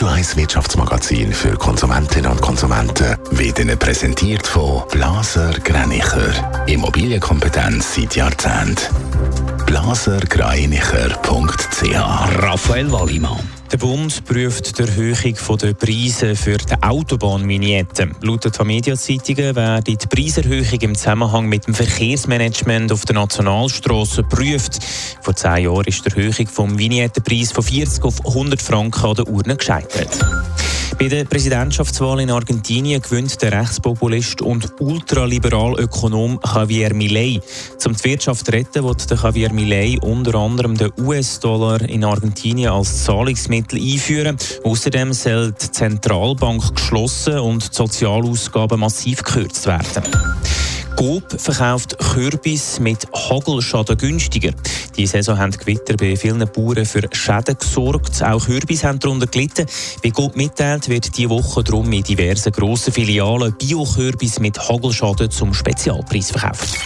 Radio 1 Wirtschaftsmagazin für Konsumentinnen und Konsumenten wird Ihnen präsentiert von Blaser Greinicher. Immobilienkompetenz seit Jahrzehnten. blasergreinicher.ch Raphael Wallimann. Der Bund prüft die Erhöhung der Preise für die Autobahnvignetten. Laut den Mediazeitungen werden die Preiserhöhung im Zusammenhang mit dem Verkehrsmanagement auf der Nationalstraße geprüft. Vor zehn Jahren ist die Erhöhung vom Vignettenpreis von 40 auf 100 Franken an der Urne gescheitert. Bei der Präsidentschaftswahl in Argentinien gewinnt der Rechtspopulist und ultraliberal Ökonom Javier Milei. Um die Wirtschaft zu retten, wird der Javier Milei unter anderem den US-Dollar in Argentinien als Zahlungsmittel einführen. Außerdem soll die Zentralbank geschlossen und die Sozialausgaben massiv gekürzt werden. Coop verkauft Kürbis mit Hagelschaden günstiger. Die Saison haben Gewitter bei vielen Bauern für Schäden gesorgt. Auch Kürbis haben darunter gelitten. Wie Coop mitteilt, wird diese Woche darum in diversen grossen Filialen Bio-Kürbis mit Hagelschaden zum Spezialpreis verkauft.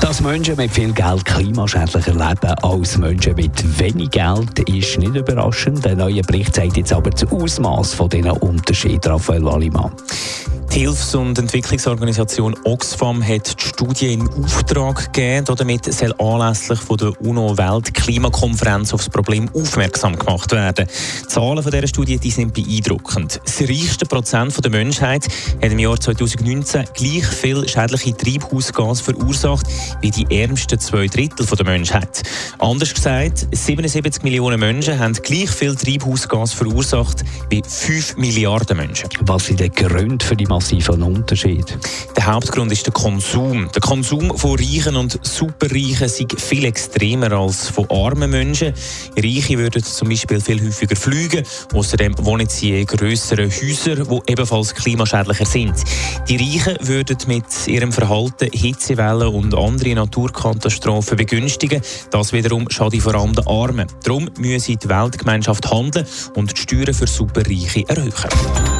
Dass Menschen mit viel Geld klimaschädlicher leben als Menschen mit wenig Geld, ist nicht überraschend. Der neue Bericht zeigt jetzt aber das Ausmaß von diesen Unterschieden, Raphael Wallimann. Die Hilfs- und Entwicklungsorganisation Oxfam hat die Studie in Auftrag gegeben. Damit soll anlässlich von der UNO-Weltklimakonferenz auf das Problem aufmerksam gemacht werden. Die Zahlen von dieser Studie die sind beeindruckend. Das reichste Prozent der Menschheit hat im Jahr 2019 gleich viel schädliche Treibhausgase verursacht wie die ärmsten zwei Drittel der Menschheit. Anders gesagt, 77 Millionen Menschen haben gleich viel Treibhausgas verursacht wie 5 Milliarden Menschen. Was sind die Gründe für die massiven Unterschied? Der Hauptgrund ist der Konsum. Der Konsum von reichen und superreichen ist viel extremer als von armen Menschen. Reiche würden zum Beispiel viel häufiger fliegen. Außerdem wohnen sie in grösseren Häusern, die ebenfalls klimaschädlicher sind. Die Reichen würden mit ihrem Verhalten Hitzewellen und andere Naturkatastrophen begünstigen. Das wiederum schadet vor allem den Armen. Darum müsse die Weltgemeinschaft handeln und die Steuern für Superreiche erhöhen.